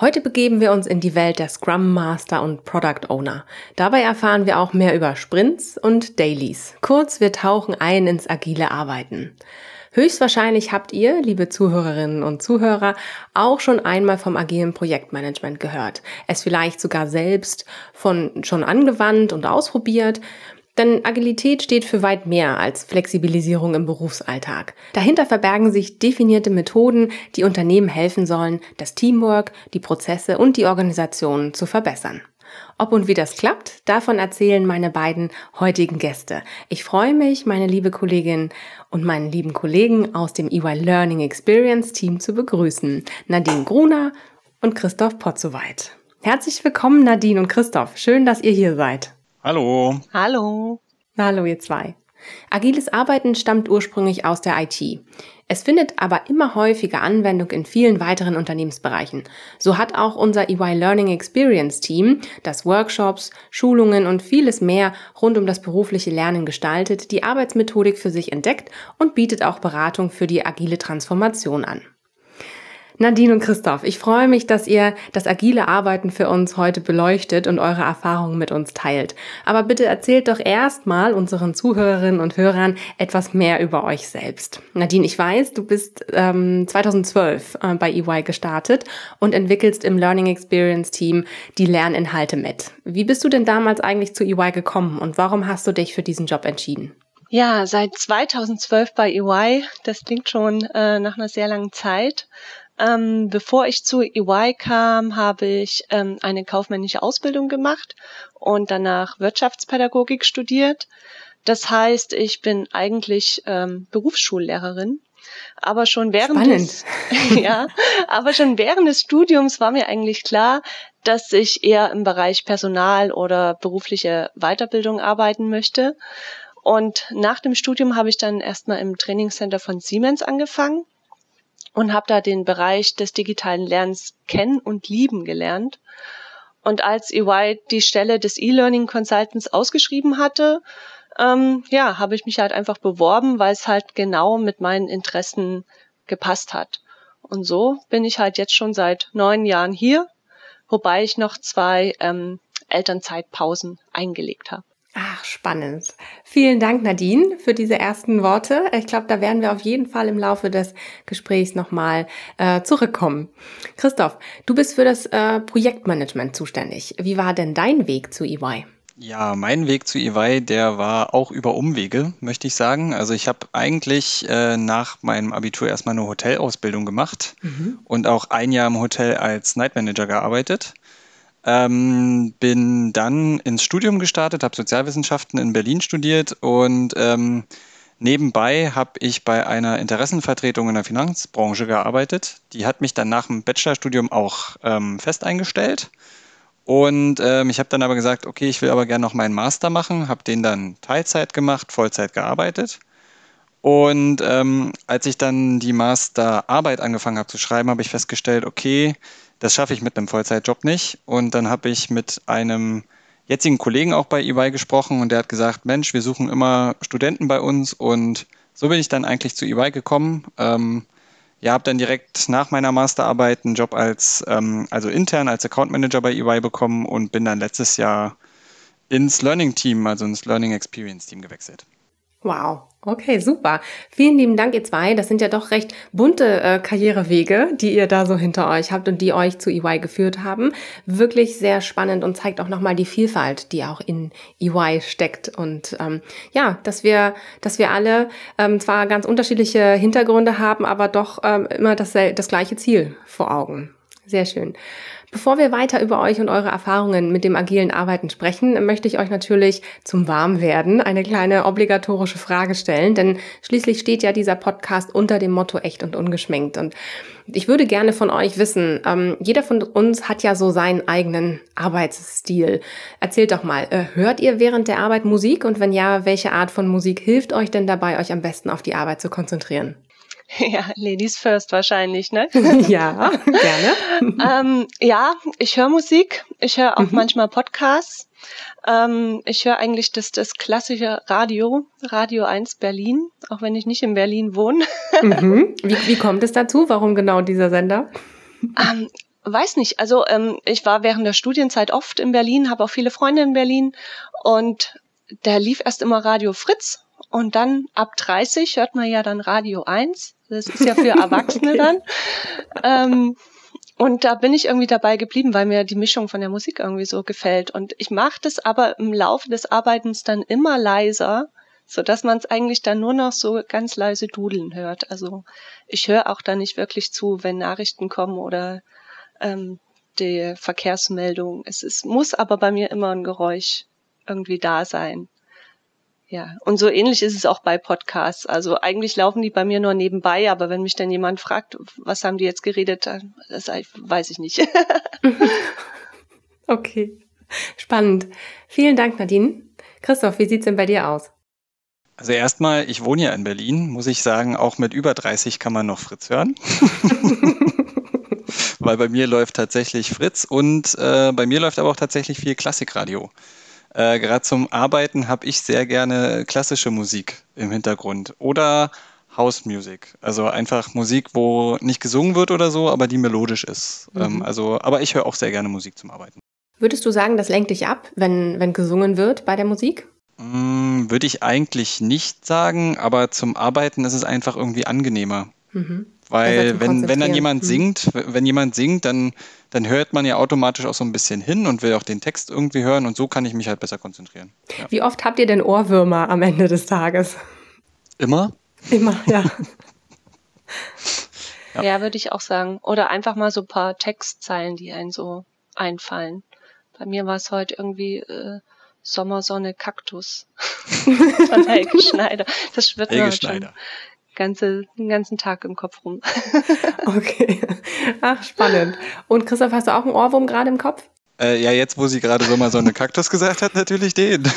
Heute begeben wir uns in die Welt der Scrum Master und Product Owner. Dabei erfahren wir auch mehr über Sprints und Dailies. Kurz, wir tauchen ein ins agile Arbeiten. Höchstwahrscheinlich habt ihr, liebe Zuhörerinnen und Zuhörer, auch schon einmal vom agilen Projektmanagement gehört. Es vielleicht sogar selbst von schon angewandt und ausprobiert. Denn Agilität steht für weit mehr als Flexibilisierung im Berufsalltag. Dahinter verbergen sich definierte Methoden, die Unternehmen helfen sollen, das Teamwork, die Prozesse und die Organisation zu verbessern. Ob und wie das klappt, davon erzählen meine beiden heutigen Gäste. Ich freue mich, meine liebe Kollegin und meinen lieben Kollegen aus dem EY Learning Experience Team zu begrüßen. Nadine Gruner und Christoph Potzowait. Herzlich willkommen, Nadine und Christoph. Schön, dass ihr hier seid. Hallo. Hallo. Hallo, ihr zwei. Agiles Arbeiten stammt ursprünglich aus der IT. Es findet aber immer häufiger Anwendung in vielen weiteren Unternehmensbereichen. So hat auch unser EY Learning Experience Team, das Workshops, Schulungen und vieles mehr rund um das berufliche Lernen gestaltet, die Arbeitsmethodik für sich entdeckt und bietet auch Beratung für die agile Transformation an. Nadine und Christoph, ich freue mich, dass ihr das agile Arbeiten für uns heute beleuchtet und eure Erfahrungen mit uns teilt. Aber bitte erzählt doch erstmal unseren Zuhörerinnen und Hörern etwas mehr über euch selbst. Nadine, ich weiß, du bist ähm, 2012 äh, bei EY gestartet und entwickelst im Learning Experience Team die Lerninhalte mit. Wie bist du denn damals eigentlich zu EY gekommen und warum hast du dich für diesen Job entschieden? Ja, seit 2012 bei EY. Das klingt schon äh, nach einer sehr langen Zeit. Ähm, bevor ich zu EY kam, habe ich ähm, eine kaufmännische Ausbildung gemacht und danach Wirtschaftspädagogik studiert. Das heißt, ich bin eigentlich ähm, Berufsschullehrerin. Aber schon während des, ja, aber schon während des Studiums war mir eigentlich klar, dass ich eher im Bereich Personal oder berufliche Weiterbildung arbeiten möchte. Und nach dem Studium habe ich dann erstmal im Trainingscenter von Siemens angefangen und habe da den Bereich des digitalen Lernens kennen und lieben gelernt. Und als EY die Stelle des E-Learning Consultants ausgeschrieben hatte, ähm, ja, habe ich mich halt einfach beworben, weil es halt genau mit meinen Interessen gepasst hat. Und so bin ich halt jetzt schon seit neun Jahren hier, wobei ich noch zwei ähm, Elternzeitpausen eingelegt habe. Ach, spannend. Vielen Dank, Nadine, für diese ersten Worte. Ich glaube, da werden wir auf jeden Fall im Laufe des Gesprächs nochmal äh, zurückkommen. Christoph, du bist für das äh, Projektmanagement zuständig. Wie war denn dein Weg zu EY? Ja, mein Weg zu EY, der war auch über Umwege, möchte ich sagen. Also ich habe eigentlich äh, nach meinem Abitur erstmal eine Hotelausbildung gemacht mhm. und auch ein Jahr im Hotel als Night Manager gearbeitet. Ähm, bin dann ins Studium gestartet, habe Sozialwissenschaften in Berlin studiert und ähm, nebenbei habe ich bei einer Interessenvertretung in der Finanzbranche gearbeitet. Die hat mich dann nach dem Bachelorstudium auch ähm, fest eingestellt. Und ähm, ich habe dann aber gesagt, okay, ich will aber gerne noch meinen Master machen, habe den dann Teilzeit gemacht, Vollzeit gearbeitet. Und ähm, als ich dann die Masterarbeit angefangen habe zu schreiben, habe ich festgestellt, okay, das schaffe ich mit einem Vollzeitjob nicht. Und dann habe ich mit einem jetzigen Kollegen auch bei EY gesprochen und der hat gesagt, Mensch, wir suchen immer Studenten bei uns und so bin ich dann eigentlich zu EY gekommen. Ähm, ja, habe dann direkt nach meiner Masterarbeit einen Job als, ähm, also intern als Account Manager bei EY bekommen und bin dann letztes Jahr ins Learning Team, also ins Learning Experience Team gewechselt. Wow, okay, super. Vielen lieben Dank, ihr zwei. Das sind ja doch recht bunte äh, Karrierewege, die ihr da so hinter euch habt und die euch zu EY geführt haben. Wirklich sehr spannend und zeigt auch nochmal die Vielfalt, die auch in EY steckt. Und ähm, ja, dass wir, dass wir alle ähm, zwar ganz unterschiedliche Hintergründe haben, aber doch ähm, immer das, das gleiche Ziel vor Augen. Sehr schön. Bevor wir weiter über euch und eure Erfahrungen mit dem agilen Arbeiten sprechen, möchte ich euch natürlich zum Warmwerden eine kleine obligatorische Frage stellen, denn schließlich steht ja dieser Podcast unter dem Motto echt und ungeschminkt. Und ich würde gerne von euch wissen, ähm, jeder von uns hat ja so seinen eigenen Arbeitsstil. Erzählt doch mal, äh, hört ihr während der Arbeit Musik und wenn ja, welche Art von Musik hilft euch denn dabei, euch am besten auf die Arbeit zu konzentrieren? Ja, Ladies first wahrscheinlich, ne? ja, gerne. ähm, ja, ich höre Musik, ich höre auch mhm. manchmal Podcasts. Ähm, ich höre eigentlich das, das klassische Radio, Radio 1 Berlin, auch wenn ich nicht in Berlin wohne. mhm. wie, wie kommt es dazu? Warum genau dieser Sender? Ähm, weiß nicht. Also ähm, ich war während der Studienzeit oft in Berlin, habe auch viele Freunde in Berlin und da lief erst immer Radio Fritz und dann ab 30 hört man ja dann Radio 1. Das ist ja für Erwachsene okay. dann. Ähm, und da bin ich irgendwie dabei geblieben, weil mir die Mischung von der Musik irgendwie so gefällt. Und ich mache das aber im Laufe des Arbeitens dann immer leiser, so dass man es eigentlich dann nur noch so ganz leise dudeln hört. Also ich höre auch da nicht wirklich zu, wenn Nachrichten kommen oder ähm, die Verkehrsmeldung. Es ist, muss aber bei mir immer ein Geräusch irgendwie da sein. Ja, und so ähnlich ist es auch bei Podcasts. Also eigentlich laufen die bei mir nur nebenbei, aber wenn mich dann jemand fragt, was haben die jetzt geredet, das weiß ich nicht. okay, spannend. Vielen Dank, Nadine. Christoph, wie sieht's denn bei dir aus? Also erstmal, ich wohne ja in Berlin, muss ich sagen, auch mit über 30 kann man noch Fritz hören. Weil bei mir läuft tatsächlich Fritz und äh, bei mir läuft aber auch tatsächlich viel Klassikradio. Äh, Gerade zum Arbeiten habe ich sehr gerne klassische Musik im Hintergrund oder House Music. Also einfach Musik, wo nicht gesungen wird oder so, aber die melodisch ist. Mhm. Ähm, also, aber ich höre auch sehr gerne Musik zum Arbeiten. Würdest du sagen, das lenkt dich ab, wenn, wenn gesungen wird bei der Musik? Mm, würde ich eigentlich nicht sagen, aber zum Arbeiten ist es einfach irgendwie angenehmer. Mhm. Weil wenn, wenn dann jemand mhm. singt, wenn jemand singt, dann, dann hört man ja automatisch auch so ein bisschen hin und will auch den Text irgendwie hören und so kann ich mich halt besser konzentrieren. Ja. Wie oft habt ihr denn Ohrwürmer am Ende des Tages? Immer? Immer, ja. ja. ja, würde ich auch sagen. Oder einfach mal so ein paar Textzeilen, die einen so einfallen. Bei mir war es heute irgendwie äh, Sommersonne Kaktus von Helge Schneider. Das schwirrt Helge Schneider. Schon ganze, den ganzen Tag im Kopf rum. okay. Ach, spannend. Und Christoph, hast du auch einen Ohrwurm gerade im Kopf? Äh, ja, jetzt, wo sie gerade so mal so eine Kaktus gesagt hat, natürlich den.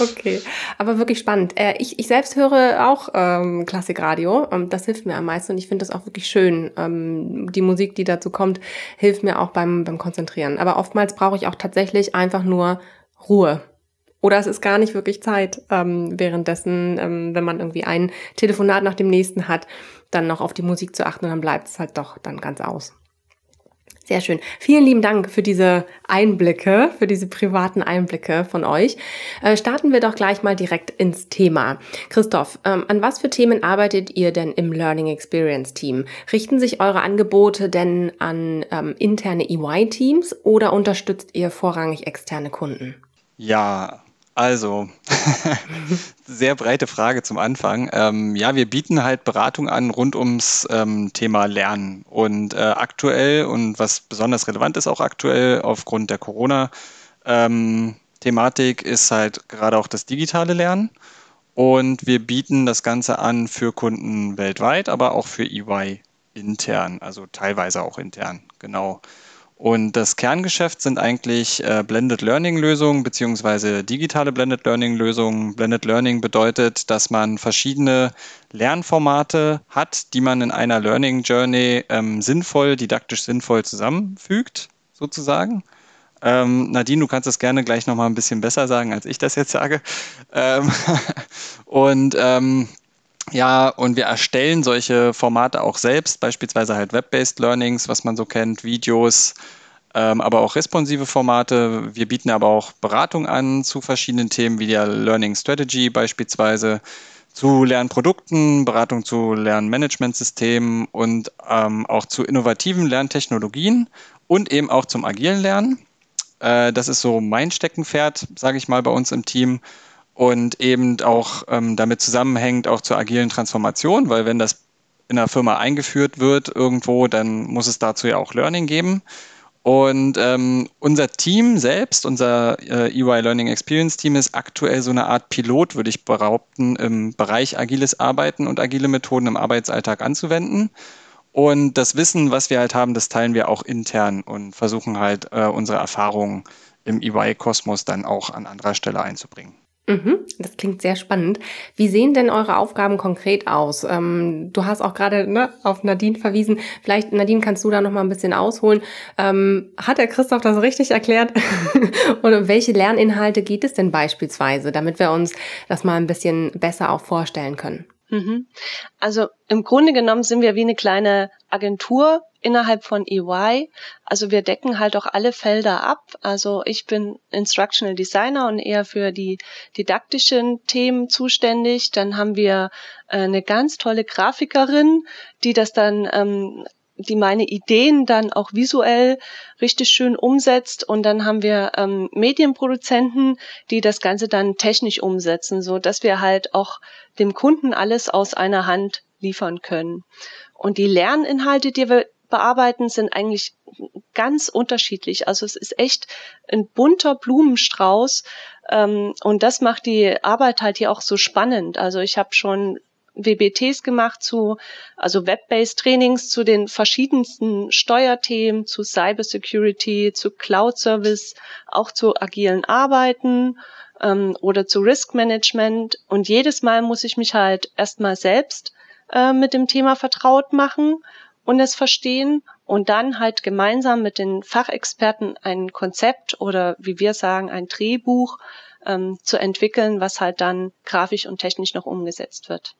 Okay, aber wirklich spannend. Äh, ich, ich selbst höre auch ähm, Klassikradio. Ähm, das hilft mir am meisten und ich finde das auch wirklich schön. Ähm, die Musik, die dazu kommt, hilft mir auch beim, beim Konzentrieren. Aber oftmals brauche ich auch tatsächlich einfach nur Ruhe. Oder es ist gar nicht wirklich Zeit, ähm, währenddessen, ähm, wenn man irgendwie ein Telefonat nach dem nächsten hat, dann noch auf die Musik zu achten und dann bleibt es halt doch dann ganz aus. Sehr schön. Vielen lieben Dank für diese Einblicke, für diese privaten Einblicke von euch. Äh, starten wir doch gleich mal direkt ins Thema. Christoph, ähm, an was für Themen arbeitet ihr denn im Learning Experience Team? Richten sich eure Angebote denn an ähm, interne EY-Teams oder unterstützt ihr vorrangig externe Kunden? Ja, also, sehr breite Frage zum Anfang. Ähm, ja, wir bieten halt Beratung an rund ums ähm, Thema Lernen. Und äh, aktuell und was besonders relevant ist auch aktuell aufgrund der Corona-Thematik ähm, ist halt gerade auch das digitale Lernen. Und wir bieten das Ganze an für Kunden weltweit, aber auch für EY intern, also teilweise auch intern, genau. Und das Kerngeschäft sind eigentlich äh, Blended Learning Lösungen beziehungsweise digitale Blended Learning Lösungen. Blended Learning bedeutet, dass man verschiedene Lernformate hat, die man in einer Learning Journey ähm, sinnvoll, didaktisch sinnvoll zusammenfügt, sozusagen. Ähm, Nadine, du kannst es gerne gleich nochmal ein bisschen besser sagen, als ich das jetzt sage. Ähm und ähm, ja, und wir erstellen solche Formate auch selbst, beispielsweise halt Web-based Learnings, was man so kennt, Videos, ähm, aber auch responsive Formate. Wir bieten aber auch Beratung an zu verschiedenen Themen wie der Learning Strategy beispielsweise, zu Lernprodukten, Beratung zu Lernmanagementsystemen und ähm, auch zu innovativen Lerntechnologien und eben auch zum agilen Lernen. Äh, das ist so mein Steckenpferd, sage ich mal, bei uns im Team und eben auch ähm, damit zusammenhängt auch zur agilen Transformation, weil wenn das in einer Firma eingeführt wird irgendwo, dann muss es dazu ja auch Learning geben. Und ähm, unser Team selbst, unser äh, EY Learning Experience Team ist aktuell so eine Art Pilot, würde ich behaupten, im Bereich agiles Arbeiten und agile Methoden im Arbeitsalltag anzuwenden. Und das Wissen, was wir halt haben, das teilen wir auch intern und versuchen halt äh, unsere Erfahrungen im EY-Kosmos dann auch an anderer Stelle einzubringen. Mhm, das klingt sehr spannend. Wie sehen denn eure Aufgaben konkret aus? Ähm, du hast auch gerade ne, auf Nadine verwiesen. Vielleicht, Nadine, kannst du da noch mal ein bisschen ausholen. Ähm, hat der Christoph das richtig erklärt? Und um welche Lerninhalte geht es denn beispielsweise, damit wir uns das mal ein bisschen besser auch vorstellen können? Mhm. Also im Grunde genommen sind wir wie eine kleine Agentur innerhalb von EY. Also wir decken halt auch alle Felder ab. Also ich bin Instructional Designer und eher für die didaktischen Themen zuständig. Dann haben wir äh, eine ganz tolle Grafikerin, die das dann ähm, die meine Ideen dann auch visuell richtig schön umsetzt. Und dann haben wir ähm, Medienproduzenten, die das Ganze dann technisch umsetzen, so dass wir halt auch dem Kunden alles aus einer Hand liefern können. Und die Lerninhalte, die wir bearbeiten, sind eigentlich ganz unterschiedlich. Also es ist echt ein bunter Blumenstrauß ähm, und das macht die Arbeit halt hier auch so spannend. Also ich habe schon WBTs gemacht zu, also Web-based Trainings zu den verschiedensten Steuerthemen, zu Cybersecurity, zu Cloud Service, auch zu agilen Arbeiten ähm, oder zu Risk Management. Und jedes Mal muss ich mich halt erstmal selbst äh, mit dem Thema vertraut machen und es verstehen und dann halt gemeinsam mit den Fachexperten ein Konzept oder wie wir sagen ein Drehbuch ähm, zu entwickeln, was halt dann grafisch und technisch noch umgesetzt wird.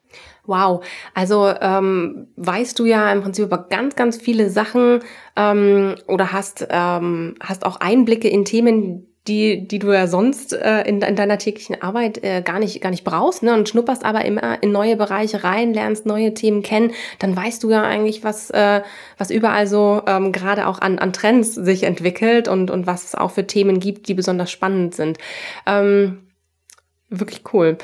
Wow, also ähm, weißt du ja im Prinzip über ganz, ganz viele Sachen ähm, oder hast, ähm, hast auch Einblicke in Themen, die, die du ja sonst äh, in, in deiner täglichen Arbeit äh, gar nicht, gar nicht brauchst, ne? Und schnupperst aber immer in neue Bereiche rein, lernst neue Themen kennen, dann weißt du ja eigentlich, was, äh, was überall so ähm, gerade auch an, an Trends sich entwickelt und, und was es auch für Themen gibt, die besonders spannend sind. Ähm, Wirklich cool.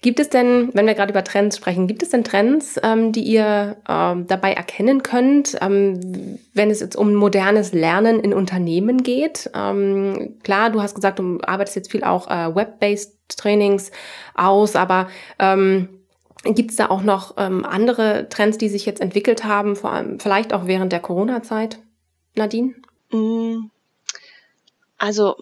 Gibt es denn, wenn wir gerade über Trends sprechen, gibt es denn Trends, ähm, die ihr ähm, dabei erkennen könnt, ähm, wenn es jetzt um modernes Lernen in Unternehmen geht? Ähm, klar, du hast gesagt, du arbeitest jetzt viel auch äh, Web-based Trainings aus, aber ähm, gibt es da auch noch ähm, andere Trends, die sich jetzt entwickelt haben, vor allem vielleicht auch während der Corona-Zeit, Nadine? Mm. Also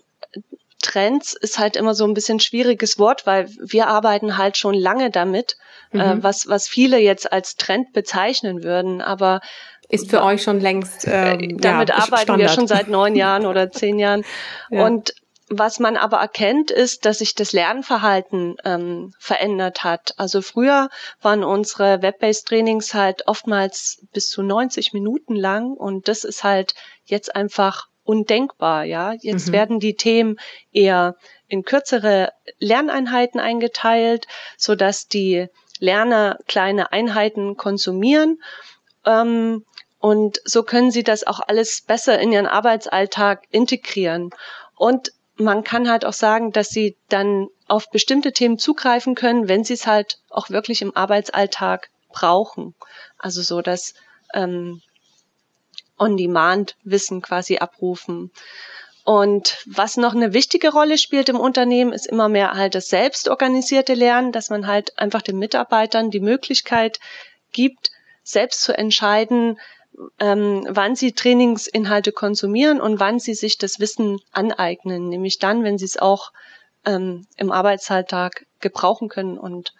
Trends ist halt immer so ein bisschen schwieriges Wort, weil wir arbeiten halt schon lange damit, äh, mhm. äh, was, was viele jetzt als Trend bezeichnen würden. Aber ist für euch schon längst. Äh, ähm, damit ja, arbeiten Standard. wir schon seit neun Jahren oder zehn Jahren. Ja. Und was man aber erkennt, ist, dass sich das Lernverhalten ähm, verändert hat. Also früher waren unsere Web-based Trainings halt oftmals bis zu 90 Minuten lang und das ist halt jetzt einfach undenkbar, ja. Jetzt mhm. werden die Themen eher in kürzere Lerneinheiten eingeteilt, so dass die Lerner kleine Einheiten konsumieren. Ähm, und so können sie das auch alles besser in ihren Arbeitsalltag integrieren. Und man kann halt auch sagen, dass sie dann auf bestimmte Themen zugreifen können, wenn sie es halt auch wirklich im Arbeitsalltag brauchen. Also so, dass ähm, On-Demand-Wissen quasi abrufen. Und was noch eine wichtige Rolle spielt im Unternehmen, ist immer mehr halt das selbstorganisierte Lernen, dass man halt einfach den Mitarbeitern die Möglichkeit gibt, selbst zu entscheiden, ähm, wann sie Trainingsinhalte konsumieren und wann sie sich das Wissen aneignen, nämlich dann, wenn sie es auch ähm, im Arbeitsalltag gebrauchen können und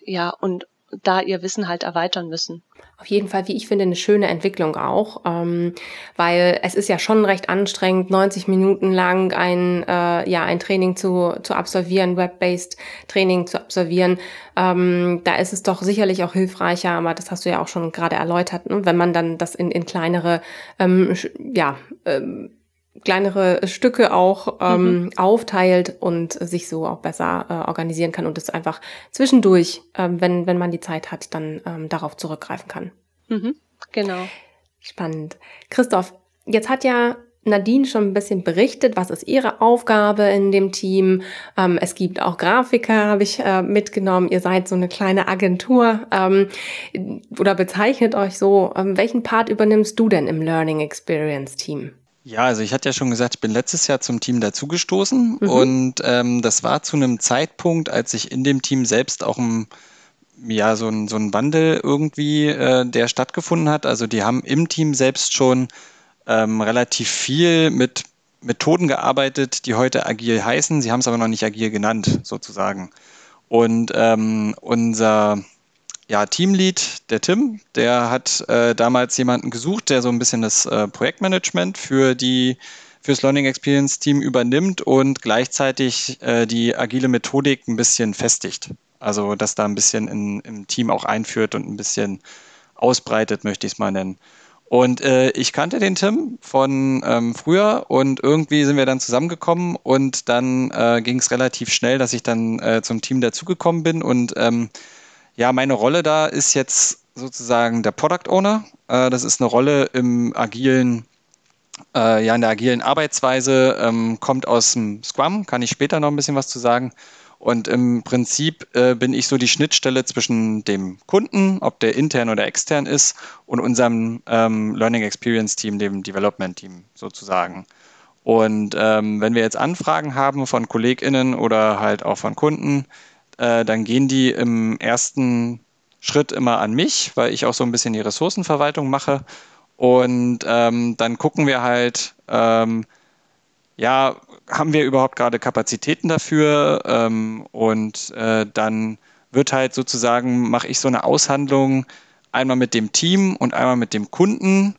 ja und da ihr Wissen halt erweitern müssen. Auf jeden Fall, wie ich finde, eine schöne Entwicklung auch, ähm, weil es ist ja schon recht anstrengend, 90 Minuten lang ein, äh, ja, ein Training zu, zu absolvieren, Web-based Training zu absolvieren. Ähm, da ist es doch sicherlich auch hilfreicher, aber das hast du ja auch schon gerade erläutert, ne? wenn man dann das in, in kleinere, ähm, ja, ähm, kleinere Stücke auch ähm, mhm. aufteilt und sich so auch besser äh, organisieren kann und es einfach zwischendurch, ähm, wenn, wenn man die Zeit hat, dann ähm, darauf zurückgreifen kann. Mhm. Genau. Spannend. Christoph, jetzt hat ja Nadine schon ein bisschen berichtet, was ist ihre Aufgabe in dem Team. Ähm, es gibt auch Grafiker, habe ich äh, mitgenommen. Ihr seid so eine kleine Agentur ähm, oder bezeichnet euch so. Ähm, welchen Part übernimmst du denn im Learning Experience Team? Ja, also ich hatte ja schon gesagt, ich bin letztes Jahr zum Team dazugestoßen mhm. und ähm, das war zu einem Zeitpunkt, als ich in dem Team selbst auch ein ja, so ein, so ein Wandel irgendwie, äh, der stattgefunden hat. Also die haben im Team selbst schon ähm, relativ viel mit Methoden gearbeitet, die heute agil heißen. Sie haben es aber noch nicht agil genannt, sozusagen. Und ähm, unser ja, Teamlead, der Tim, der hat äh, damals jemanden gesucht, der so ein bisschen das äh, Projektmanagement für die fürs Learning Experience Team übernimmt und gleichzeitig äh, die agile Methodik ein bisschen festigt. Also das da ein bisschen in, im Team auch einführt und ein bisschen ausbreitet, möchte ich es mal nennen. Und äh, ich kannte den Tim von ähm, früher und irgendwie sind wir dann zusammengekommen und dann äh, ging es relativ schnell, dass ich dann äh, zum Team dazugekommen bin und ähm, ja, meine Rolle da ist jetzt sozusagen der Product Owner. Äh, das ist eine Rolle im agilen, äh, ja, in der agilen Arbeitsweise, ähm, kommt aus dem Scrum, kann ich später noch ein bisschen was zu sagen. Und im Prinzip äh, bin ich so die Schnittstelle zwischen dem Kunden, ob der intern oder extern ist, und unserem ähm, Learning Experience Team, dem Development Team sozusagen. Und ähm, wenn wir jetzt Anfragen haben von KollegInnen oder halt auch von Kunden, äh, dann gehen die im ersten Schritt immer an mich, weil ich auch so ein bisschen die Ressourcenverwaltung mache. Und ähm, dann gucken wir halt, ähm, ja, haben wir überhaupt gerade Kapazitäten dafür? Ähm, und äh, dann wird halt sozusagen, mache ich so eine Aushandlung einmal mit dem Team und einmal mit dem Kunden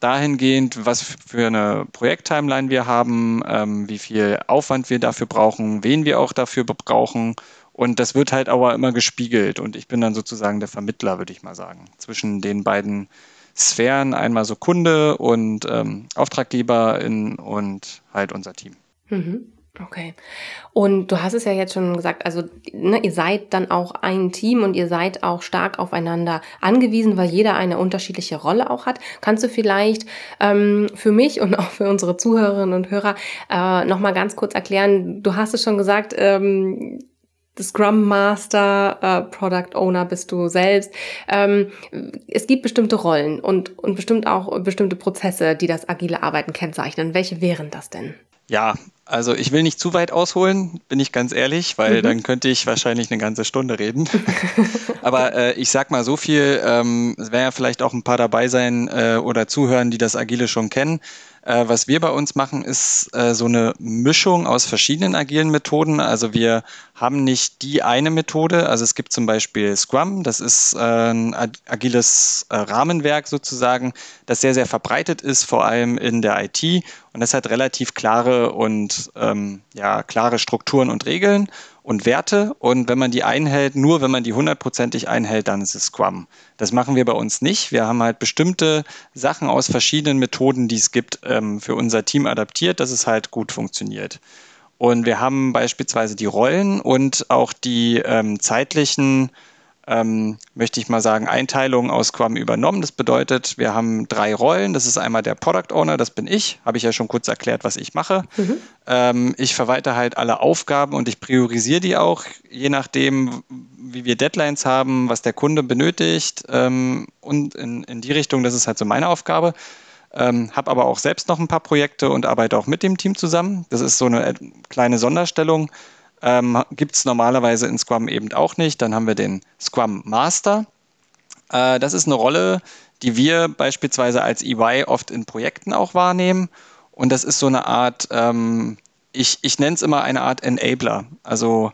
dahingehend, was für eine Projekttimeline wir haben, ähm, wie viel Aufwand wir dafür brauchen, wen wir auch dafür brauchen und das wird halt aber immer gespiegelt. Und ich bin dann sozusagen der Vermittler, würde ich mal sagen, zwischen den beiden Sphären, einmal so Kunde und ähm, Auftraggeber in, und halt unser Team. Mhm. Okay. Und du hast es ja jetzt schon gesagt, also ne, ihr seid dann auch ein Team und ihr seid auch stark aufeinander angewiesen, weil jeder eine unterschiedliche Rolle auch hat. Kannst du vielleicht ähm, für mich und auch für unsere Zuhörerinnen und Hörer äh, nochmal ganz kurz erklären, du hast es schon gesagt, ähm, Scrum Master, äh, Product Owner bist du selbst. Ähm, es gibt bestimmte Rollen und, und bestimmt auch bestimmte Prozesse, die das agile Arbeiten kennzeichnen. Welche wären das denn? Ja, also ich will nicht zu weit ausholen, bin ich ganz ehrlich, weil mhm. dann könnte ich wahrscheinlich eine ganze Stunde reden. Aber äh, ich sag mal so viel, ähm, es werden ja vielleicht auch ein paar dabei sein äh, oder zuhören, die das Agile schon kennen. Äh, was wir bei uns machen, ist äh, so eine Mischung aus verschiedenen agilen Methoden. Also wir haben nicht die eine Methode. Also es gibt zum Beispiel Scrum, das ist äh, ein agiles äh, Rahmenwerk sozusagen, das sehr, sehr verbreitet ist, vor allem in der IT. Und das hat relativ klare und ähm, ja, klare Strukturen und Regeln und Werte. Und wenn man die einhält, nur wenn man die hundertprozentig einhält, dann ist es Scrum. Das machen wir bei uns nicht. Wir haben halt bestimmte Sachen aus verschiedenen Methoden, die es gibt, ähm, für unser Team adaptiert, dass es halt gut funktioniert. Und wir haben beispielsweise die Rollen und auch die ähm, zeitlichen ähm, möchte ich mal sagen, Einteilungen aus Scrum übernommen. Das bedeutet, wir haben drei Rollen. Das ist einmal der Product Owner, das bin ich. Habe ich ja schon kurz erklärt, was ich mache. Mhm. Ähm, ich verwalte halt alle Aufgaben und ich priorisiere die auch, je nachdem, wie wir Deadlines haben, was der Kunde benötigt. Ähm, und in, in die Richtung, das ist halt so meine Aufgabe. Ähm, habe aber auch selbst noch ein paar Projekte und arbeite auch mit dem Team zusammen. Das ist so eine kleine Sonderstellung ähm, gibt es normalerweise in Scrum eben auch nicht. Dann haben wir den Scrum Master. Äh, das ist eine Rolle, die wir beispielsweise als EY oft in Projekten auch wahrnehmen. Und das ist so eine Art, ähm, ich, ich nenne es immer eine Art Enabler. Also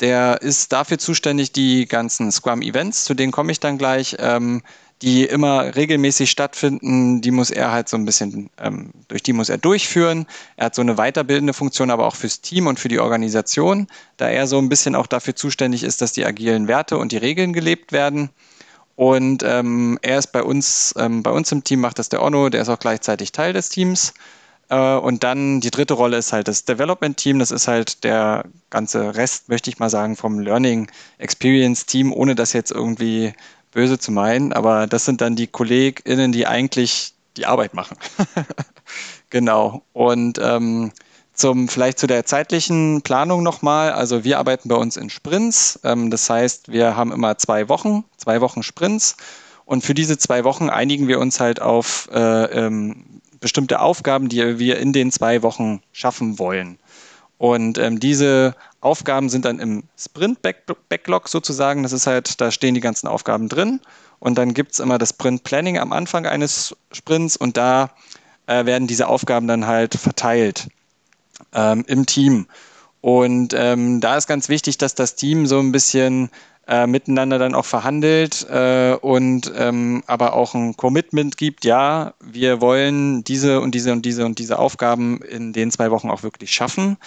der ist dafür zuständig, die ganzen Scrum-Events, zu denen komme ich dann gleich, ähm, die immer regelmäßig stattfinden, die muss er halt so ein bisschen, ähm, durch die muss er durchführen. Er hat so eine weiterbildende Funktion, aber auch fürs Team und für die Organisation, da er so ein bisschen auch dafür zuständig ist, dass die agilen Werte und die Regeln gelebt werden. Und ähm, er ist bei uns, ähm, bei uns im Team macht das der Onno, der ist auch gleichzeitig Teil des Teams. Äh, und dann die dritte Rolle ist halt das Development Team. Das ist halt der ganze Rest, möchte ich mal sagen, vom Learning Experience Team, ohne das jetzt irgendwie böse zu meinen, aber das sind dann die KollegInnen, die eigentlich die Arbeit machen. Genau. Und ähm, zum, vielleicht zu der zeitlichen Planung nochmal. Also wir arbeiten bei uns in Sprints. Ähm, das heißt, wir haben immer zwei Wochen, zwei Wochen Sprints. Und für diese zwei Wochen einigen wir uns halt auf äh, ähm, bestimmte Aufgaben, die wir in den zwei Wochen schaffen wollen. Und ähm, diese Aufgaben sind dann im Sprint-Backlog sozusagen. Das ist halt, da stehen die ganzen Aufgaben drin. Und dann gibt es immer das Sprint-Planning am Anfang eines Sprints und da äh, werden diese Aufgaben dann halt verteilt ähm, im Team. Und ähm, da ist ganz wichtig, dass das Team so ein bisschen äh, miteinander dann auch verhandelt äh, und ähm, aber auch ein Commitment gibt, ja, wir wollen diese und diese und diese und diese Aufgaben in den zwei Wochen auch wirklich schaffen.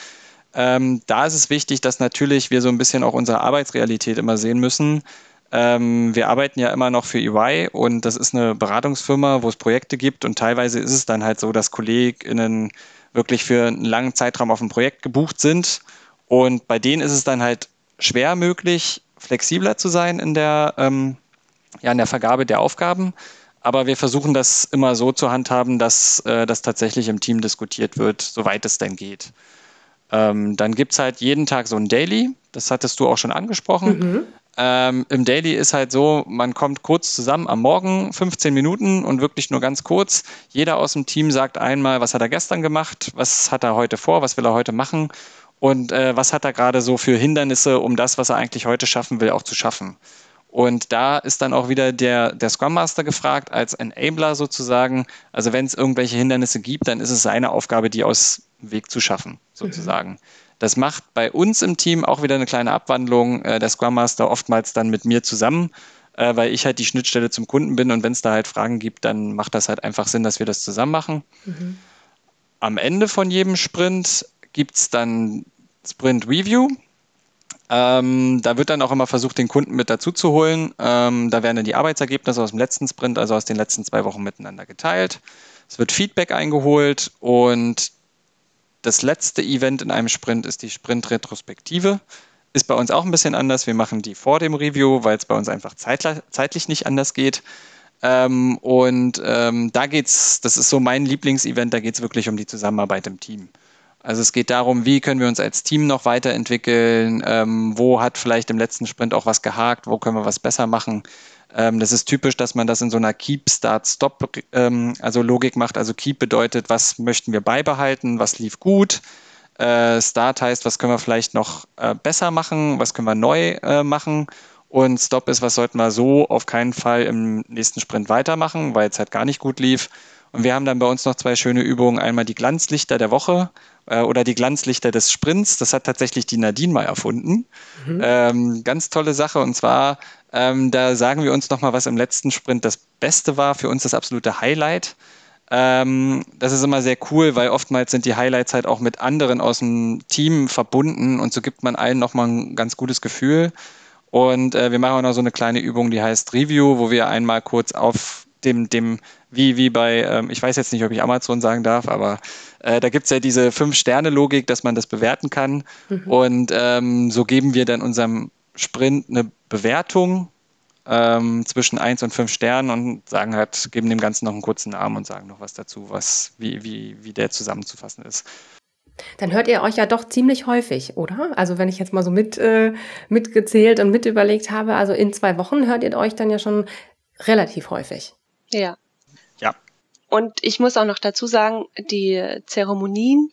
Ähm, da ist es wichtig, dass natürlich wir so ein bisschen auch unsere Arbeitsrealität immer sehen müssen. Ähm, wir arbeiten ja immer noch für EY und das ist eine Beratungsfirma, wo es Projekte gibt und teilweise ist es dann halt so, dass KollegInnen wirklich für einen langen Zeitraum auf ein Projekt gebucht sind und bei denen ist es dann halt schwer möglich, flexibler zu sein in der, ähm, ja, in der Vergabe der Aufgaben. Aber wir versuchen das immer so zu handhaben, dass äh, das tatsächlich im Team diskutiert wird, soweit es denn geht. Ähm, dann gibt es halt jeden Tag so ein Daily, das hattest du auch schon angesprochen. Mhm. Ähm, Im Daily ist halt so, man kommt kurz zusammen am Morgen, 15 Minuten und wirklich nur ganz kurz. Jeder aus dem Team sagt einmal, was hat er gestern gemacht, was hat er heute vor, was will er heute machen und äh, was hat er gerade so für Hindernisse, um das, was er eigentlich heute schaffen will, auch zu schaffen. Und da ist dann auch wieder der, der Scrum Master gefragt als Enabler sozusagen. Also wenn es irgendwelche Hindernisse gibt, dann ist es seine Aufgabe, die aus Weg zu schaffen, sozusagen. Mhm. Das macht bei uns im Team auch wieder eine kleine Abwandlung. Äh, der Scrum Master oftmals dann mit mir zusammen, äh, weil ich halt die Schnittstelle zum Kunden bin und wenn es da halt Fragen gibt, dann macht das halt einfach Sinn, dass wir das zusammen machen. Mhm. Am Ende von jedem Sprint gibt es dann Sprint Review. Ähm, da wird dann auch immer versucht, den Kunden mit dazu zu holen. Ähm, da werden dann die Arbeitsergebnisse aus dem letzten Sprint, also aus den letzten zwei Wochen miteinander geteilt. Es wird Feedback eingeholt und das letzte Event in einem Sprint ist die Sprint-Retrospektive. Ist bei uns auch ein bisschen anders. Wir machen die vor dem Review, weil es bei uns einfach zeitlich nicht anders geht. Ähm, und ähm, da geht's, das ist so mein Lieblingsevent, da geht es wirklich um die Zusammenarbeit im Team. Also es geht darum, wie können wir uns als Team noch weiterentwickeln, ähm, wo hat vielleicht im letzten Sprint auch was gehakt, wo können wir was besser machen. Ähm, das ist typisch, dass man das in so einer Keep, Start, Stop, ähm, also Logik macht. Also Keep bedeutet, was möchten wir beibehalten, was lief gut. Äh, Start heißt, was können wir vielleicht noch äh, besser machen, was können wir neu äh, machen. Und Stop ist, was sollten wir so auf keinen Fall im nächsten Sprint weitermachen, weil es halt gar nicht gut lief. Und wir haben dann bei uns noch zwei schöne Übungen. Einmal die Glanzlichter der Woche äh, oder die Glanzlichter des Sprints. Das hat tatsächlich die Nadine mal erfunden. Mhm. Ähm, ganz tolle Sache. Und zwar, ähm, da sagen wir uns nochmal, was im letzten Sprint das Beste war. Für uns das absolute Highlight. Ähm, das ist immer sehr cool, weil oftmals sind die Highlights halt auch mit anderen aus dem Team verbunden und so gibt man allen nochmal ein ganz gutes Gefühl. Und äh, wir machen auch noch so eine kleine Übung, die heißt Review, wo wir einmal kurz auf dem, dem wie, wie bei, ähm, ich weiß jetzt nicht, ob ich Amazon sagen darf, aber äh, da gibt es ja diese Fünf-Sterne-Logik, dass man das bewerten kann. Mhm. Und ähm, so geben wir dann unserem Sprint eine Bewertung ähm, zwischen 1 und 5 Sternen und sagen halt, geben dem Ganzen noch einen kurzen Namen und sagen noch was dazu, was, wie, wie, wie der zusammenzufassen ist. Dann hört ihr euch ja doch ziemlich häufig, oder? Also wenn ich jetzt mal so mit, äh, mitgezählt und mit überlegt habe, also in zwei Wochen hört ihr euch dann ja schon relativ häufig. Ja, und ich muss auch noch dazu sagen, die Zeremonien,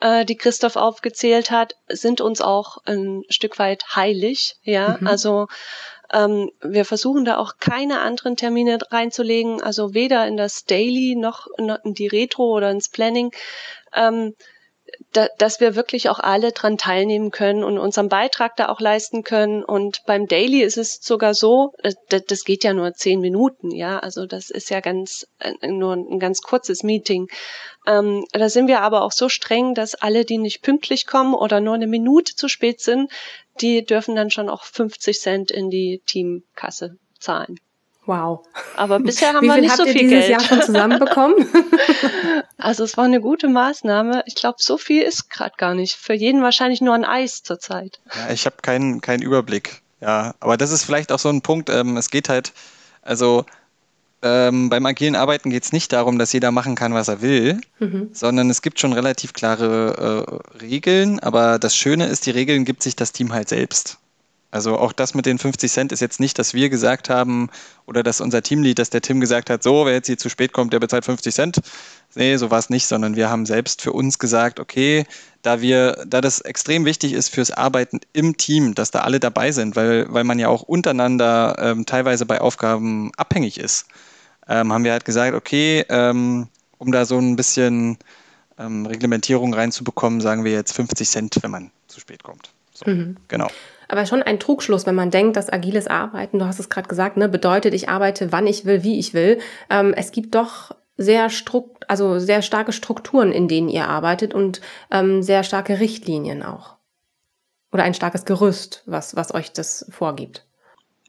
äh, die Christoph aufgezählt hat, sind uns auch ein Stück weit heilig. Ja, mhm. also ähm, wir versuchen da auch keine anderen Termine reinzulegen, also weder in das Daily noch in die Retro oder ins Planning. Ähm, da, dass wir wirklich auch alle dran teilnehmen können und unseren Beitrag da auch leisten können. Und beim Daily ist es sogar so, äh, das, das geht ja nur zehn Minuten, ja, also das ist ja ganz äh, nur ein ganz kurzes Meeting. Ähm, da sind wir aber auch so streng, dass alle, die nicht pünktlich kommen oder nur eine Minute zu spät sind, die dürfen dann schon auch 50 Cent in die Teamkasse zahlen. Wow. Aber bisher haben wir nicht so viel Geld. Wie viel habt ihr dieses Jahr schon zusammenbekommen? also es war eine gute Maßnahme. Ich glaube, so viel ist gerade gar nicht. Für jeden wahrscheinlich nur ein Eis zurzeit. Ja, ich habe keinen keinen Überblick. Ja, aber das ist vielleicht auch so ein Punkt. Ähm, es geht halt, also ähm, beim agilen Arbeiten geht es nicht darum, dass jeder machen kann, was er will, mhm. sondern es gibt schon relativ klare äh, Regeln. Aber das Schöne ist, die Regeln gibt sich das Team halt selbst. Also auch das mit den 50 Cent ist jetzt nicht, dass wir gesagt haben oder dass unser Teamlead, dass der Tim gesagt hat, so, wer jetzt hier zu spät kommt, der bezahlt 50 Cent. Nee, so war es nicht, sondern wir haben selbst für uns gesagt, okay, da wir, da das extrem wichtig ist fürs Arbeiten im Team, dass da alle dabei sind, weil, weil man ja auch untereinander ähm, teilweise bei Aufgaben abhängig ist, ähm, haben wir halt gesagt, okay, ähm, um da so ein bisschen ähm, Reglementierung reinzubekommen, sagen wir jetzt 50 Cent, wenn man zu spät kommt. So, mhm. Genau. Aber schon ein Trugschluss, wenn man denkt, dass agiles Arbeiten, du hast es gerade gesagt, ne, bedeutet, ich arbeite, wann ich will, wie ich will. Ähm, es gibt doch sehr strukt, also sehr starke Strukturen, in denen ihr arbeitet und ähm, sehr starke Richtlinien auch. Oder ein starkes Gerüst, was, was euch das vorgibt.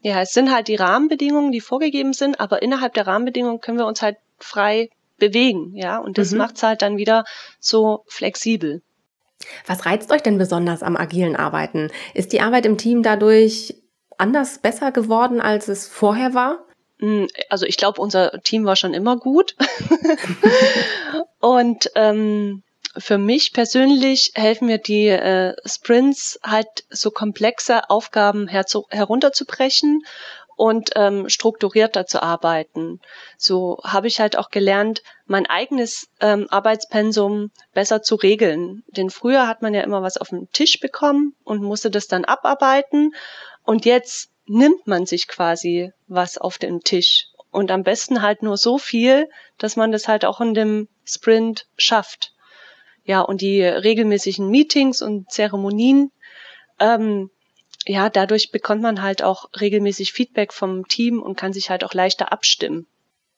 Ja, es sind halt die Rahmenbedingungen, die vorgegeben sind, aber innerhalb der Rahmenbedingungen können wir uns halt frei bewegen, ja, und das mhm. macht es halt dann wieder so flexibel. Was reizt euch denn besonders am agilen Arbeiten? Ist die Arbeit im Team dadurch anders besser geworden, als es vorher war? Hm, also ich glaube, unser Team war schon immer gut. und ähm, für mich persönlich helfen mir die äh, Sprints halt so komplexe Aufgaben herunterzubrechen und ähm, strukturierter zu arbeiten. So habe ich halt auch gelernt, mein eigenes ähm, Arbeitspensum besser zu regeln. Denn früher hat man ja immer was auf den Tisch bekommen und musste das dann abarbeiten. Und jetzt nimmt man sich quasi was auf den Tisch. Und am besten halt nur so viel, dass man das halt auch in dem Sprint schafft. Ja, und die regelmäßigen Meetings und Zeremonien, ähm, ja, dadurch bekommt man halt auch regelmäßig Feedback vom Team und kann sich halt auch leichter abstimmen.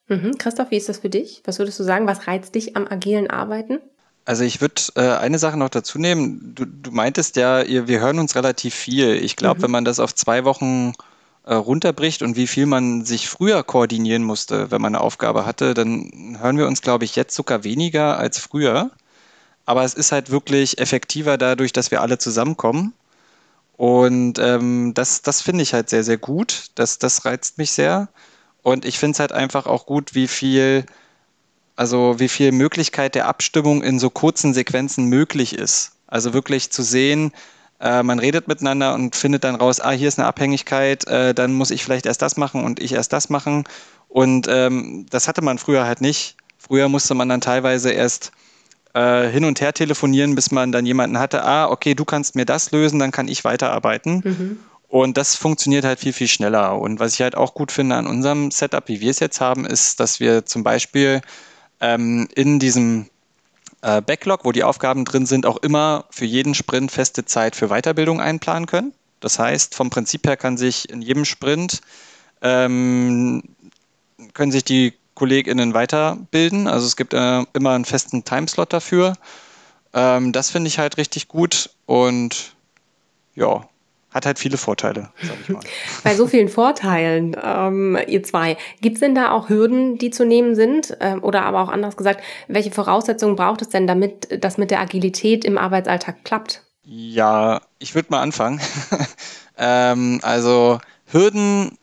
Mhm. Christoph, wie ist das für dich? Was würdest du sagen? Was reizt dich am agilen Arbeiten? Also ich würde äh, eine Sache noch dazu nehmen. Du, du meintest ja, ihr, wir hören uns relativ viel. Ich glaube, mhm. wenn man das auf zwei Wochen äh, runterbricht und wie viel man sich früher koordinieren musste, wenn man eine Aufgabe hatte, dann hören wir uns, glaube ich, jetzt sogar weniger als früher. Aber es ist halt wirklich effektiver dadurch, dass wir alle zusammenkommen und ähm, das, das finde ich halt sehr, sehr gut. Das, das reizt mich sehr. Und ich finde es halt einfach auch gut, wie viel, also wie viel Möglichkeit der Abstimmung in so kurzen Sequenzen möglich ist. Also wirklich zu sehen, äh, man redet miteinander und findet dann raus, ah, hier ist eine Abhängigkeit, äh, dann muss ich vielleicht erst das machen und ich erst das machen. Und ähm, das hatte man früher halt nicht. Früher musste man dann teilweise erst äh, hin und her telefonieren, bis man dann jemanden hatte, ah, okay, du kannst mir das lösen, dann kann ich weiterarbeiten. Mhm. Und das funktioniert halt viel, viel schneller. Und was ich halt auch gut finde an unserem Setup, wie wir es jetzt haben, ist, dass wir zum Beispiel ähm, in diesem äh, Backlog, wo die Aufgaben drin sind, auch immer für jeden Sprint feste Zeit für Weiterbildung einplanen können. Das heißt, vom Prinzip her kann sich in jedem Sprint ähm, können sich die KollegInnen weiterbilden. Also es gibt äh, immer einen festen Timeslot dafür. Ähm, das finde ich halt richtig gut und ja, hat halt viele Vorteile, sag ich mal. Bei so vielen Vorteilen, ähm, ihr zwei, gibt es denn da auch Hürden, die zu nehmen sind? Ähm, oder aber auch anders gesagt, welche Voraussetzungen braucht es denn, damit das mit der Agilität im Arbeitsalltag klappt? Ja, ich würde mal anfangen. ähm, also Hürden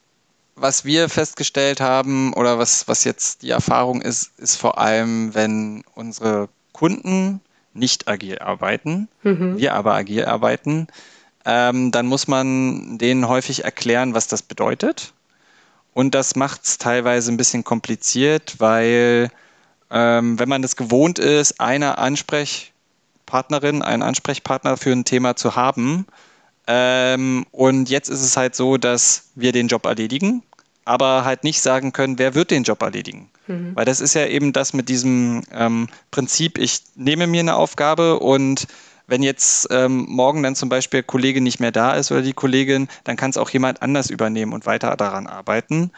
was wir festgestellt haben oder was, was jetzt die Erfahrung ist, ist vor allem, wenn unsere Kunden nicht agil arbeiten, mhm. wir aber agil arbeiten, ähm, dann muss man denen häufig erklären, was das bedeutet. Und das macht es teilweise ein bisschen kompliziert, weil ähm, wenn man das gewohnt ist, eine Ansprechpartnerin, einen Ansprechpartner für ein Thema zu haben, ähm, und jetzt ist es halt so, dass wir den Job erledigen aber halt nicht sagen können, wer wird den Job erledigen. Mhm. Weil das ist ja eben das mit diesem ähm, Prinzip, ich nehme mir eine Aufgabe und wenn jetzt ähm, morgen dann zum Beispiel der Kollege nicht mehr da ist oder die Kollegin, dann kann es auch jemand anders übernehmen und weiter daran arbeiten.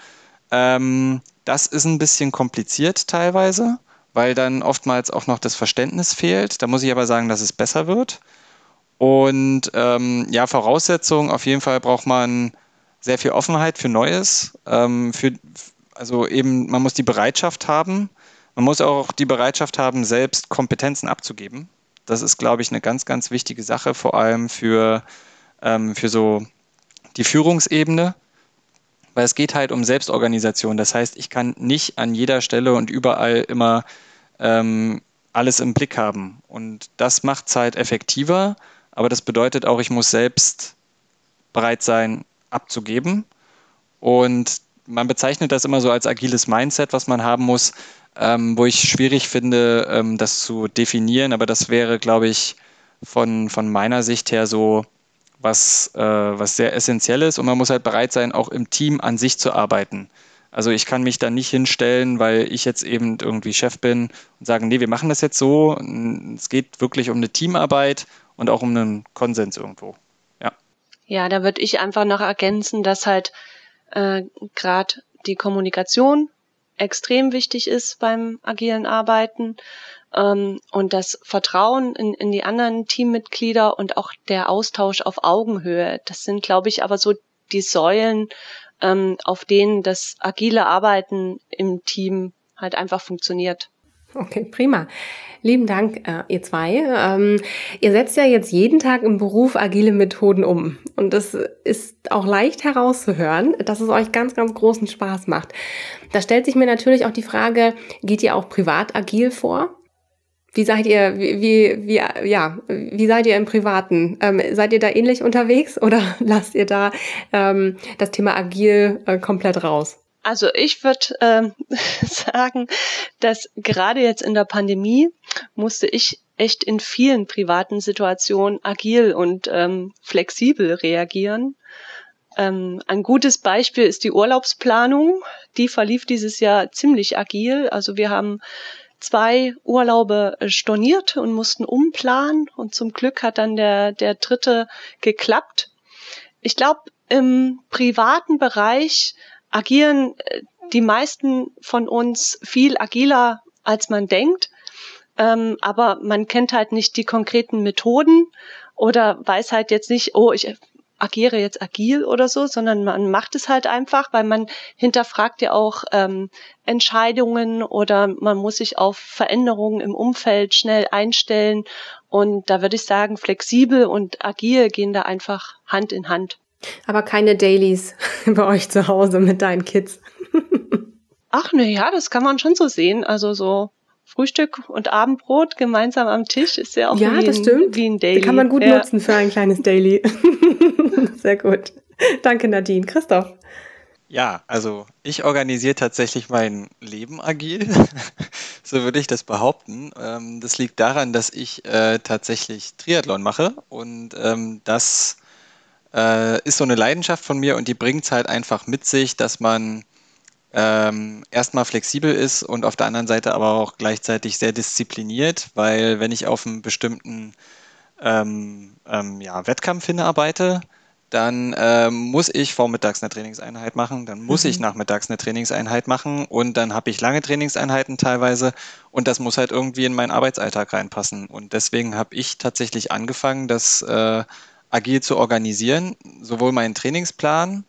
Ähm, das ist ein bisschen kompliziert teilweise, weil dann oftmals auch noch das Verständnis fehlt. Da muss ich aber sagen, dass es besser wird. Und ähm, ja, Voraussetzungen, auf jeden Fall braucht man sehr viel Offenheit für Neues. Ähm, für, also eben, man muss die Bereitschaft haben. Man muss auch die Bereitschaft haben, selbst Kompetenzen abzugeben. Das ist, glaube ich, eine ganz, ganz wichtige Sache, vor allem für, ähm, für so die Führungsebene. weil es geht halt um Selbstorganisation. Das heißt, ich kann nicht an jeder Stelle und überall immer ähm, alles im Blick haben. Und das macht es halt effektiver, aber das bedeutet auch, ich muss selbst bereit sein, abzugeben. Und man bezeichnet das immer so als agiles Mindset, was man haben muss, ähm, wo ich schwierig finde, ähm, das zu definieren. Aber das wäre, glaube ich, von, von meiner Sicht her so was, äh, was sehr essentiell ist. Und man muss halt bereit sein, auch im Team an sich zu arbeiten. Also ich kann mich da nicht hinstellen, weil ich jetzt eben irgendwie Chef bin und sagen, nee, wir machen das jetzt so. Es geht wirklich um eine Teamarbeit und auch um einen Konsens irgendwo. Ja. Da würde ich einfach noch ergänzen, dass halt äh, gerade die Kommunikation extrem wichtig ist beim agilen Arbeiten ähm, und das Vertrauen in, in die anderen Teammitglieder und auch der Austausch auf Augenhöhe. Das sind, glaube ich, aber so die Säulen, ähm, auf denen das agile Arbeiten im Team halt einfach funktioniert. Okay, prima. Lieben Dank, äh, ihr zwei. Ähm, ihr setzt ja jetzt jeden Tag im Beruf agile Methoden um. Und das ist auch leicht herauszuhören, dass es euch ganz, ganz großen Spaß macht. Da stellt sich mir natürlich auch die Frage, geht ihr auch privat agil vor? Wie seid ihr, wie, wie, wie, ja, wie seid ihr im Privaten? Ähm, seid ihr da ähnlich unterwegs oder lasst ihr da ähm, das Thema agil äh, komplett raus? Also ich würde ähm, sagen, dass gerade jetzt in der Pandemie musste ich echt in vielen privaten Situationen agil und ähm, flexibel reagieren. Ähm, ein gutes Beispiel ist die Urlaubsplanung. Die verlief dieses Jahr ziemlich agil. Also wir haben zwei Urlaube äh, storniert und mussten umplanen und zum Glück hat dann der, der dritte geklappt. Ich glaube, im privaten Bereich agieren äh, die meisten von uns viel agiler, als man denkt. Ähm, aber man kennt halt nicht die konkreten Methoden oder weiß halt jetzt nicht, oh, ich agiere jetzt agil oder so, sondern man macht es halt einfach, weil man hinterfragt ja auch ähm, Entscheidungen oder man muss sich auf Veränderungen im Umfeld schnell einstellen. Und da würde ich sagen, flexibel und agil gehen da einfach Hand in Hand. Aber keine Dailies bei euch zu Hause mit deinen Kids. Ach ne, ja, das kann man schon so sehen. Also so Frühstück und Abendbrot gemeinsam am Tisch ist ja auch ja, wie, das ein, stimmt. wie ein Daily. kann man gut ja. nutzen für ein kleines Daily. Sehr gut. Danke, Nadine. Christoph. Ja, also ich organisiere tatsächlich mein Leben agil. so würde ich das behaupten. Ähm, das liegt daran, dass ich äh, tatsächlich Triathlon mache und ähm, das äh, ist so eine Leidenschaft von mir und die bringt es halt einfach mit sich, dass man ähm, erstmal flexibel ist und auf der anderen Seite aber auch gleichzeitig sehr diszipliniert, weil wenn ich auf einen bestimmten ähm, ähm, ja, Wettkampf hinarbeite, dann ähm, muss ich vormittags eine Trainingseinheit machen, dann muss mhm. ich nachmittags eine Trainingseinheit machen und dann habe ich lange Trainingseinheiten teilweise und das muss halt irgendwie in meinen Arbeitsalltag reinpassen. Und deswegen habe ich tatsächlich angefangen, das äh, agil zu organisieren, sowohl meinen Trainingsplan,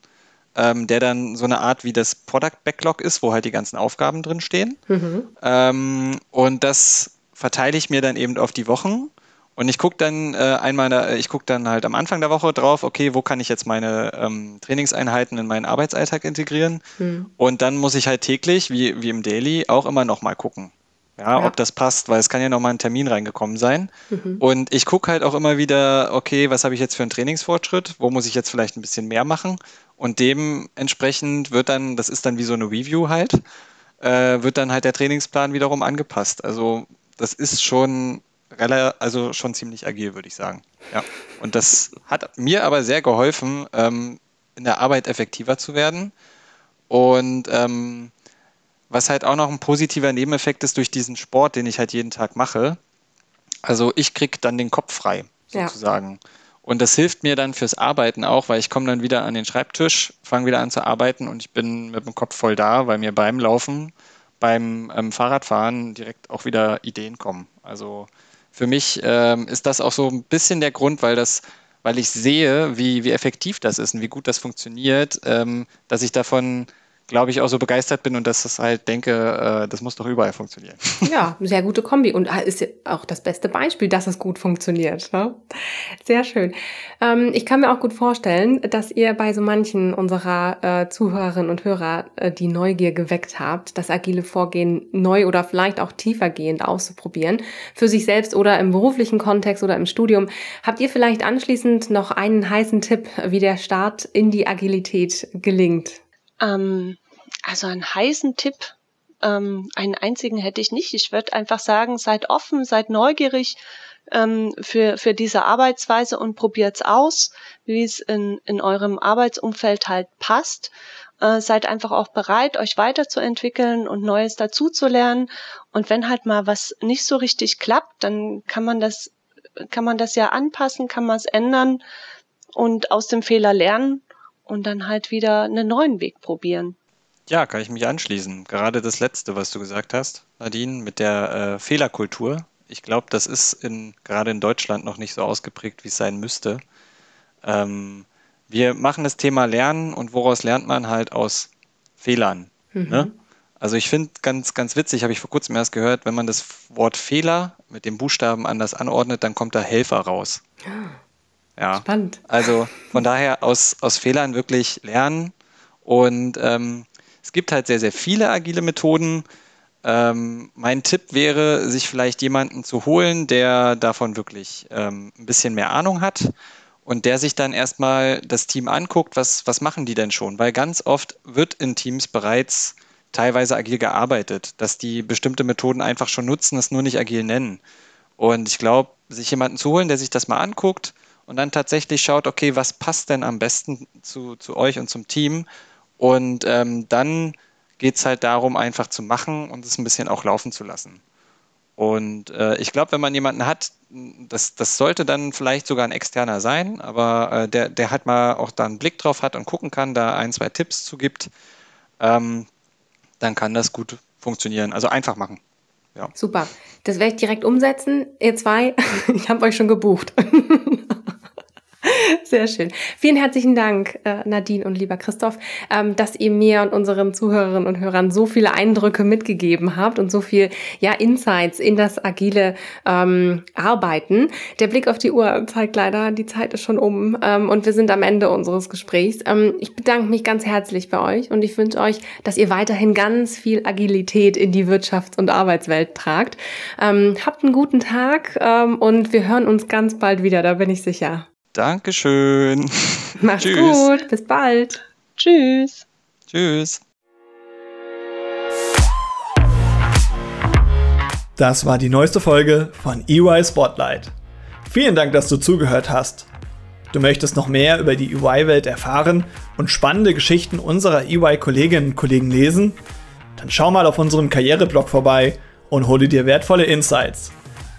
ähm, der dann so eine Art wie das Product Backlog ist, wo halt die ganzen Aufgaben drin stehen. Mhm. Ähm, und das verteile ich mir dann eben auf die Wochen. Und ich gucke dann äh, einmal, da, ich gucke dann halt am Anfang der Woche drauf, okay, wo kann ich jetzt meine ähm, Trainingseinheiten in meinen Arbeitsalltag integrieren? Mhm. Und dann muss ich halt täglich, wie, wie im Daily, auch immer nochmal gucken. Ja, ja, ob das passt, weil es kann ja nochmal ein Termin reingekommen sein. Mhm. Und ich gucke halt auch immer wieder, okay, was habe ich jetzt für einen Trainingsfortschritt? Wo muss ich jetzt vielleicht ein bisschen mehr machen? Und dementsprechend wird dann, das ist dann wie so eine Review halt, äh, wird dann halt der Trainingsplan wiederum angepasst. Also das ist schon also schon ziemlich agil, würde ich sagen. Ja. Und das hat mir aber sehr geholfen, ähm, in der Arbeit effektiver zu werden. Und ähm, was halt auch noch ein positiver Nebeneffekt ist durch diesen Sport, den ich halt jeden Tag mache. Also ich kriege dann den Kopf frei, sozusagen. Ja. Und das hilft mir dann fürs Arbeiten auch, weil ich komme dann wieder an den Schreibtisch, fange wieder an zu arbeiten und ich bin mit dem Kopf voll da, weil mir beim Laufen, beim ähm, Fahrradfahren direkt auch wieder Ideen kommen. Also für mich ähm, ist das auch so ein bisschen der Grund, weil das, weil ich sehe, wie, wie effektiv das ist und wie gut das funktioniert, ähm, dass ich davon glaube ich, auch so begeistert bin und dass das halt denke, äh, das muss doch überall funktionieren. Ja, sehr gute Kombi und ist auch das beste Beispiel, dass es gut funktioniert. Ne? Sehr schön. Ähm, ich kann mir auch gut vorstellen, dass ihr bei so manchen unserer äh, Zuhörerinnen und Hörer äh, die Neugier geweckt habt, das agile Vorgehen neu oder vielleicht auch tiefergehend auszuprobieren, für sich selbst oder im beruflichen Kontext oder im Studium. Habt ihr vielleicht anschließend noch einen heißen Tipp, wie der Start in die Agilität gelingt? Ähm, also einen heißen Tipp, ähm, einen einzigen hätte ich nicht. Ich würde einfach sagen, seid offen, seid neugierig ähm, für, für diese Arbeitsweise und probiert's aus, wie es in, in eurem Arbeitsumfeld halt passt. Äh, seid einfach auch bereit, euch weiterzuentwickeln und Neues dazuzulernen. Und wenn halt mal was nicht so richtig klappt, dann kann man das, kann man das ja anpassen, kann man es ändern und aus dem Fehler lernen und dann halt wieder einen neuen Weg probieren. Ja, kann ich mich anschließen. Gerade das Letzte, was du gesagt hast, Nadine, mit der äh, Fehlerkultur. Ich glaube, das ist in, gerade in Deutschland noch nicht so ausgeprägt, wie es sein müsste. Ähm, wir machen das Thema Lernen und woraus lernt man halt aus Fehlern. Mhm. Ne? Also ich finde ganz, ganz witzig, habe ich vor kurzem erst gehört, wenn man das Wort Fehler mit dem Buchstaben anders anordnet, dann kommt da Helfer raus. Ja. Spannend. Also von daher aus, aus Fehlern wirklich lernen. Und ähm, es gibt halt sehr, sehr viele agile Methoden. Ähm, mein Tipp wäre, sich vielleicht jemanden zu holen, der davon wirklich ähm, ein bisschen mehr Ahnung hat und der sich dann erstmal das Team anguckt, was, was machen die denn schon? Weil ganz oft wird in Teams bereits teilweise agil gearbeitet, dass die bestimmte Methoden einfach schon nutzen, es nur nicht agil nennen. Und ich glaube, sich jemanden zu holen, der sich das mal anguckt, und dann tatsächlich schaut, okay, was passt denn am besten zu, zu euch und zum Team? Und ähm, dann geht es halt darum, einfach zu machen und es ein bisschen auch laufen zu lassen. Und äh, ich glaube, wenn man jemanden hat, das, das sollte dann vielleicht sogar ein externer sein, aber äh, der, der halt mal auch da einen Blick drauf hat und gucken kann, da ein, zwei Tipps zu gibt, ähm, dann kann das gut funktionieren. Also einfach machen. Ja. Super. Das werde ich direkt umsetzen. Ihr zwei, ich habe euch schon gebucht. Sehr schön. Vielen herzlichen Dank, äh, Nadine und lieber Christoph, ähm, dass ihr mir und unseren Zuhörerinnen und Hörern so viele Eindrücke mitgegeben habt und so viel ja, Insights in das agile ähm, Arbeiten. Der Blick auf die Uhr zeigt leider, die Zeit ist schon um ähm, und wir sind am Ende unseres Gesprächs. Ähm, ich bedanke mich ganz herzlich bei euch und ich wünsche euch, dass ihr weiterhin ganz viel Agilität in die Wirtschafts- und Arbeitswelt tragt. Ähm, habt einen guten Tag ähm, und wir hören uns ganz bald wieder, da bin ich sicher. Dankeschön. Macht's Tschüss. gut. Bis bald. Tschüss. Tschüss. Das war die neueste Folge von EY Spotlight. Vielen Dank, dass du zugehört hast. Du möchtest noch mehr über die EY-Welt erfahren und spannende Geschichten unserer EY-Kolleginnen und Kollegen lesen? Dann schau mal auf unserem Karriereblog vorbei und hole dir wertvolle Insights.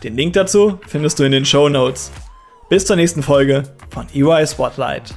Den Link dazu findest du in den Show Notes. Bis zur nächsten Folge von EY Spotlight.